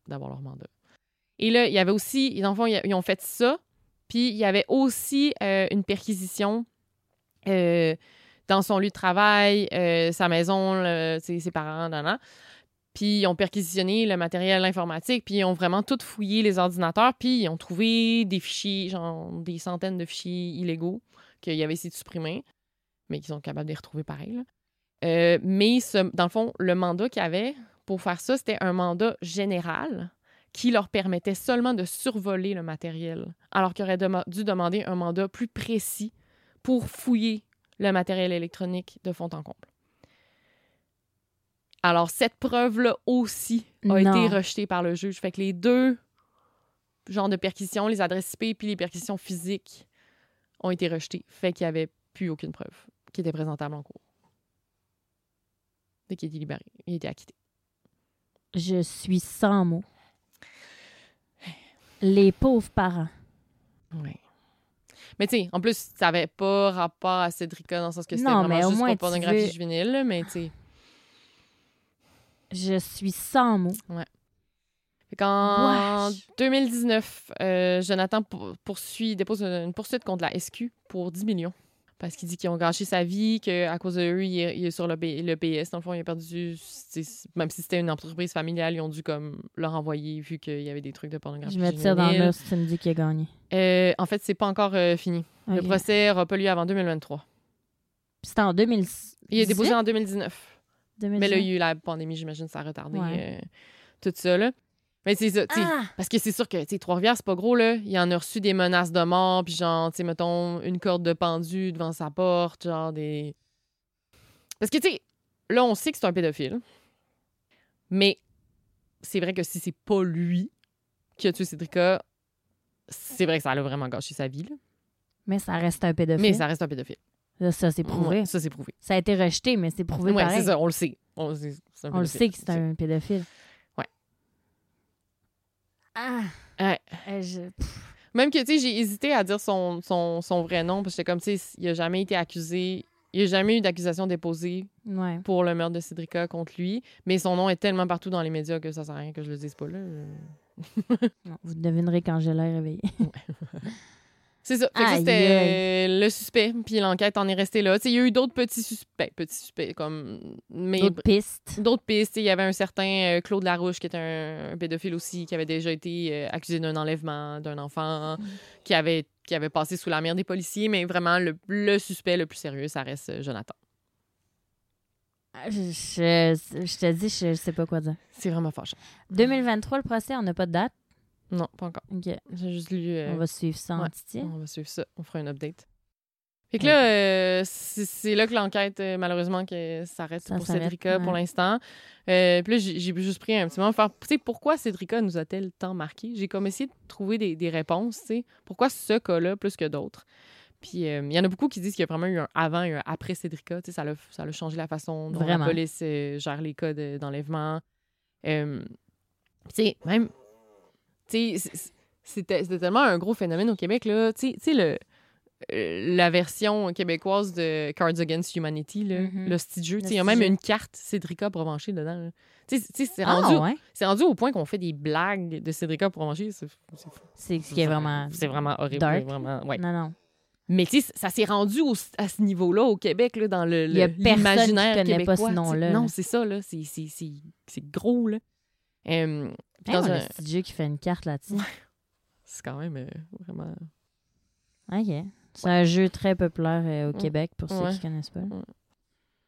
d'avoir leur mandat. Et là, il y avait aussi, dans le fond, ils ont fait ça. Puis il y avait aussi euh, une perquisition euh, dans son lieu de travail, euh, sa maison, ses, parents, nan, nan. Puis ils ont perquisitionné le matériel informatique, puis ils ont vraiment tout fouillé les ordinateurs, puis ils ont trouvé des fichiers, genre des centaines de fichiers illégaux qu'ils avaient essayé de supprimer, mais qu'ils sont capables de les retrouver pareil. là. Euh, mais ce- dans le fond, le mandat qu'il y avait pour faire ça, c'était un mandat général qui leur permettait seulement de survoler le matériel, alors qu'ils auraient dû demander un mandat plus précis pour fouiller le matériel électronique de fond en comble. Alors, cette preuve-là aussi a Non. été rejetée par le juge. Fait que les deux genres de perquisitions, les adresses IP puis les perquisitions physiques, ont été rejetées. Fait qu'il n'y avait plus aucune preuve qui était présentable en cours. Dès qu'il a été libéré, il a été acquitté. Je suis sans mots. Les pauvres parents. Oui. Mais tu sais, en plus, ça n'avait pas rapport à Cédrica dans le sens que c'était vraiment mais au juste moins, pour pornographie veux- juvénile, mais tu sais. Je suis sans mots. Fait qu'en Wesh. 2019, euh, Jonathan pour- poursuit, dépose une poursuite contre la SQ pour 10 millions. Parce qu'il dit qu'ils ont gâché sa vie, qu'à cause de eux, il est, il est sur le, P- le PS. Dans le fond, il a perdu. Même si c'était une entreprise familiale, ils ont dû comme le renvoyer vu qu'il y avait des trucs de pornographie. Je me tire dans l'os si tu me dis qu'il a gagné. Euh, en fait, c'est pas encore euh, fini. Le procès n'aura pas lieu avant 2023. Puis C'était en 2000. Il est déposé en 2019. Mais là, 2019. il y a eu la pandémie, j'imagine, ça a retardé Ouais. euh, tout ça. Là. Mais c'est ça, Ah! Parce que c'est sûr que, tu Trois-Rivières, c'est pas gros, là. Il en a reçu des menaces de mort, puis genre, tu sais, mettons, une corde de pendu devant sa porte, genre des. Parce que, tu sais, là, on sait que c'est un pédophile. Mais c'est vrai que si c'est pas lui qui a tué Cédrica, c'est vrai que ça a vraiment gâché sa vie, là. Mais ça reste un pédophile. Mais ça reste un pédophile. Ça, ça, c'est prouvé. Ouais, ça, c'est prouvé. Ça a été rejeté, mais c'est prouvé Ouais, pareil. c'est ça, on le sait. On le sait que c'est un pédophile. Ah! Ouais. Euh, je- Même que, tu sais, j'ai hésité à dire son, son, son vrai nom, parce que j'étais comme, tu sais, il a jamais été accusé Il n'y a jamais eu d'accusation déposée Ouais. pour le meurtre de Cédrica contre lui, mais son nom est tellement partout dans les médias que ça sert à rien que je le dise pas là. Non, vous devinerez quand je l'ai réveillé. C'est ça. Fait que ça, Aïe, c'était le suspect, puis l'enquête en est restée là. Il y a eu d'autres petits suspects, petits suspects, comme... Mais D'autres pistes. d'autres pistes. Il y avait un certain euh, Claude Larouche, qui était un, un pédophile aussi, qui avait déjà été euh, accusé d'un enlèvement d'un enfant, qui, avait, qui avait passé sous la mire des policiers, mais vraiment, le, le suspect le plus sérieux, ça reste euh, Jonathan. Ah, Je, je- je te dis, je sais pas quoi dire. C'est vraiment fâchant. 2023, le procès, on n'a pas de date. Non, pas encore. OK. J'ai juste lu... euh, On va suivre ça en ouais. On va suivre ça. On fera un update. Fait que là, euh, c'est là que l'enquête, euh, malheureusement, que s'arrête pour Cédrica pour l'instant. Euh, puis là, j'ai juste pris un petit moment pour faire, tu sais, pourquoi Cédrica nous a-t-elle tant marqué? J'ai comme essayé de trouver des, des réponses, tu sais. Pourquoi ce cas-là plus que d'autres? Puis euh, il y en a beaucoup qui disent qu'il y a vraiment eu un avant et un après Cédrica. Tu sais, ça l'a ça l'a changé la façon dont Vraiment. la police euh, gère les cas de- d'enlèvement. Euh, tu sais, même... C'était tellement un gros phénomène au Québec, là. Tu sais- le euh, la version québécoise de Cards Against Humanity, là, Mhm. le petit jeu. Il y a même jeu. une carte Cédrica Provencher dedans. c'est Ah, rendu, ouais? rendu au point qu'on fait des blagues de Cédrica Provencher. C'est ce qui est vraiment. C'est vraiment horrible. dark. Vraiment, ouais. Non, non. Mais tu ça s'est rendu au- à ce niveau-là au Québec, là, dans le, Il y a personne qui connaît pas ce nom-là. Non, c'est ça, là. C'est gros, là. Euh, Hey, dans on a un- jeu qui fait une carte là-dessus. C'est quand même euh, vraiment... OK. C'est un jeu très populaire euh, au Ouais. Québec pour ceux qui connaissent pas.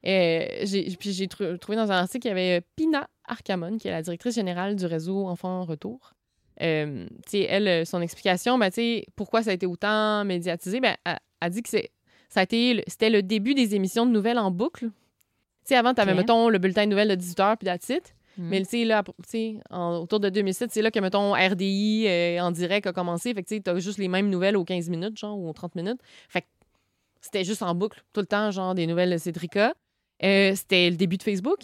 Euh, j'ai, puis j'ai tr- trouvé dans un article qu'il y avait euh, Pina Arcamon, qui est la directrice générale du réseau Enfants Retour. Euh, tu sais, elle, son explication, ben, pourquoi ça a été autant médiatisé, ben, elle, elle dit que c'est, ça a été, le- c'était le début des émissions de nouvelles en boucle. Avant, tu avais, mettons, le bulletin de nouvelles de 18h, puis that's it. Mm. Mais tu sais, là, tu sais, en- autour de 2007, c'est là que, mettons, RDI euh, en direct a commencé. Fait que, tu sais, t'as juste les mêmes nouvelles aux 15 minutes, genre, ou aux 30 minutes. Fait que c'était juste en boucle, tout le temps, genre, des nouvelles de Cédrica. Euh, c'était le début de Facebook.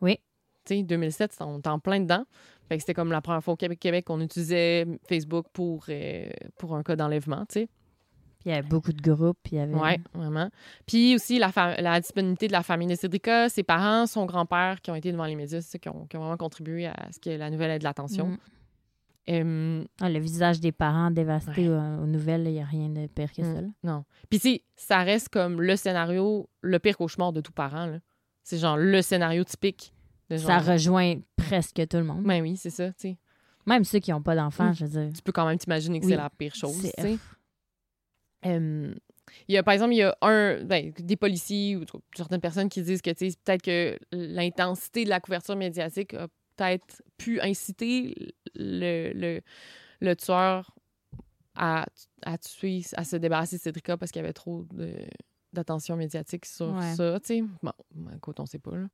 Oui. Tu sais, 2007, c'était- on était en plein dedans. Fait que c'était comme la première fois au Québec, Québec qu'on utilisait Facebook pour, euh, pour un cas d'enlèvement, tu sais. Il y avait beaucoup de groupes. Il y avait... Oui, vraiment. Puis aussi, la, la disponibilité de la famille de Cédrica, ses parents, son grand-père qui ont été devant les médias, c'est ça, qui ont, qui ont vraiment contribué à ce que la nouvelle ait de l'attention. Mm. Euh, Ah, le visage des parents dévastés Ouais. aux, aux nouvelles, il n'y a rien de pire que Mm. ça. là. non. Puis tu sais, ça reste comme le scénario, le pire cauchemar de tout parent. C'est genre le scénario typique. De genre... Ça rejoint presque tout le monde. Ben oui, c'est ça, tu sais. Même ceux qui n'ont pas d'enfants, Mm. je veux dire. Tu peux quand même t'imaginer que Oui. c'est la pire chose, C'est- tu sais. Euh, il y a, par exemple, il y a un, ben, des policiers ou certaines personnes qui disent que peut-être que l'intensité de la couverture médiatique a peut-être pu inciter le, le, le tueur à, à tuer, à se débarrasser de Cédrica parce qu'il y avait trop de- d'attention médiatique sur Ouais. ça. Bon, écoute, on sait pas, là.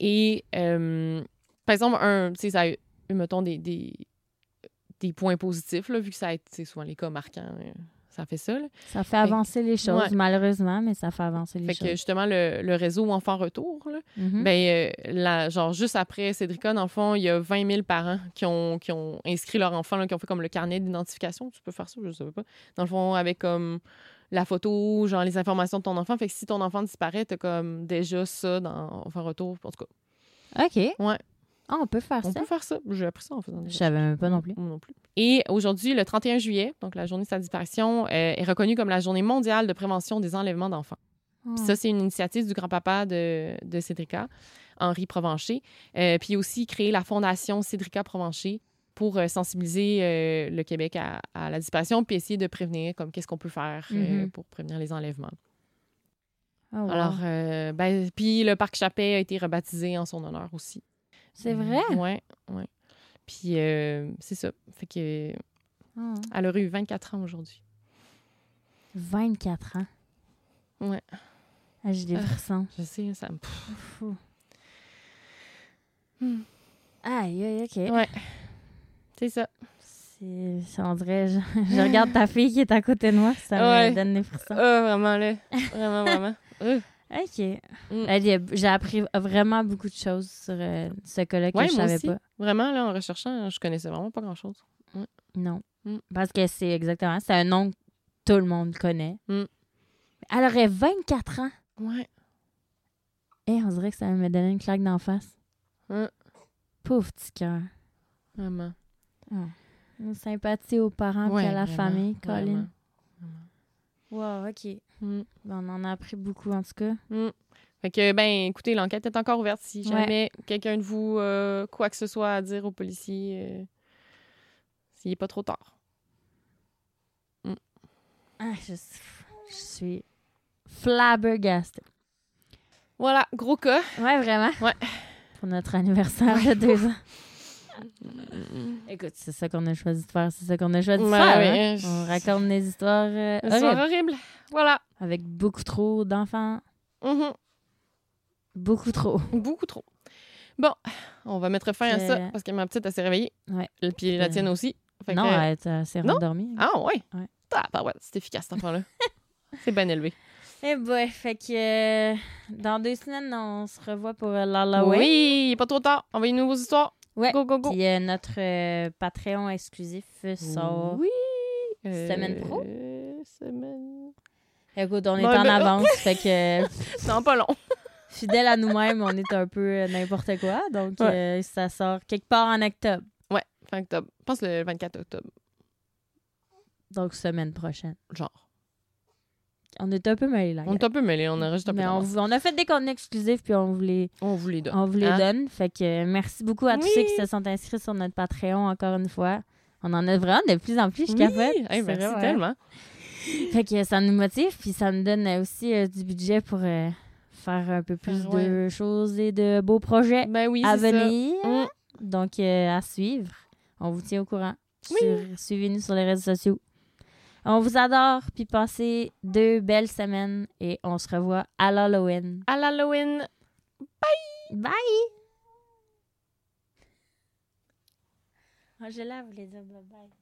Et, euh, par exemple, un, ça a eu, mettons, des, des, des points positifs, là, vu que ça a été, c'est souvent les cas marquants, euh, ça fait ça, là. Ça fait avancer les choses, Ouais. malheureusement, mais ça fait avancer les Fait que, choses. justement, le, le réseau Enfants Retour, là, Mhm. ben, euh, la- genre, juste après Cédrica, dans le fond, il y a 20 000 parents qui ont, qui ont inscrit leur enfant, là, qui ont fait comme le carnet d'identification. Tu peux faire ça, je ne sais pas. Dans le fond, avec comme la photo, genre les informations de ton enfant. Fait que si ton enfant disparaît, t'as comme déjà ça dans Enfants Retour. En tout cas, OK. Ouais. Ah, on peut faire on ça? peut faire ça. J'ai appris ça en faisant des Je savais même pas non plus. Moi non plus. Et aujourd'hui, le 31 juillet, donc la journée de sa disparition, euh, est reconnue comme la journée mondiale de prévention des enlèvements d'enfants. Ah. Puis ça, c'est une initiative du grand-papa de, de Cédrica, Henri Provencher. Euh, puis aussi créé la fondation Cédrica Provencher pour euh, sensibiliser euh, le Québec à, à la disparition puis essayer de prévenir comme qu'est-ce qu'on peut faire Mhm. pour prévenir les enlèvements. Ah, wow. Alors, ben, puis le parc Chapet a été rebaptisé en son honneur aussi. C'est vrai? Ouais, ouais. Puis euh, c'est ça. Fait que Ah. elle aurait eu 24 ans aujourd'hui. 24 ans? Ouais. Ah, J'ai des Ah. frissons. Je sais, ça me... Fou. Hmm. Aïe, aïe, OK. Ouais. C'est ça. C'est- ça, on dirait, je, je regarde ta fille qui est à côté de moi, ça Ouais. me donne des frissons. Ah, vraiment, là. Vraiment, vraiment. OK. Mm. J'ai appris vraiment beaucoup de choses sur euh, ce cas-là que Ouais, je moi savais aussi. pas. Vraiment, là, en recherchant, je connaissais vraiment pas grand-chose. Non. Mm. Parce que c'est exactement, c'est un nom que tout le monde connaît. Mm. Elle aurait 24 ans. Ouais. Et on dirait que ça me donner une claque d'en face. Pauvre petit cœur. Vraiment. Une sympathie aux parents Ouais, et à la vraiment, famille, Colin. vraiment. Wow, OK. Mm. Ben, on en a appris beaucoup, en tout cas. Mm. Fait que, ben, écoutez, l'enquête est encore ouverte. Si Ouais. jamais quelqu'un de vous, euh, quoi que ce soit à dire aux policiers, euh, s'il n'est pas trop tard. Ah, je, je suis flabbergastée. Voilà, gros cas. Ouais, vraiment? Ouais. Pour notre anniversaire de deux ans. Écoute, c'est ça qu'on a choisi de faire. C'est ça qu'on a choisi de Ouais, faire. ouais. hein. On raconte des histoires euh, horribles. horrible. Voilà. Avec beaucoup trop d'enfants. Mhm. Beaucoup trop. Beaucoup trop. Bon, on va mettre fin à ça parce que ma petite, elle s'est réveillée. Ouais. Et puis la Euh, tienne aussi. Fait non, que- elle est assez Non? rendormie. Ah, ouais. Ouais. Ah, bah ouais, c'est efficace, cet enfant-là. c'est bien élevé. Eh boy, fait que euh, dans deux semaines, on se revoit pour euh, l'Halloween. Oui, pas trop tard. Envoyez nous vos histoires. Ouais. Go, go, go. Puis euh, notre euh, Patreon exclusif sort. Oui. Semaine pro? Semaine. Écoute, on est en ben- avance, fait que Non, pas long. fidèle à nous-mêmes, on est un peu euh, n'importe quoi. Donc, Ouais. euh, ça sort quelque part en octobre. Ouais, fin octobre. Je pense le 24 octobre. Donc, semaine prochaine. Genre. On est un peu mêlés là. On est un peu mêlés, on a juste un peu Mais on, on a fait des contenus exclusifs puis on vous les, On vous les donne. on vous les Hein? donne. Fait que euh, merci beaucoup à tous ceux qui se sont inscrits sur notre Patreon encore une fois. On en a vraiment de plus en plus, je Oui, hey, merci ouais. tellement. Fait que ça nous motive, puis ça nous donne aussi euh, du budget pour euh, faire un peu plus ouais. de choses et de beaux projets Ben oui, à ça. venir. Mm. Donc, euh, à suivre. On vous tient au courant. Oui. Suivez-nous sur les réseaux sociaux. On vous adore, puis passez deux belles semaines et on se revoit à l'Halloween. À l'Halloween. Bye! Angela voulait dire bye-bye. Je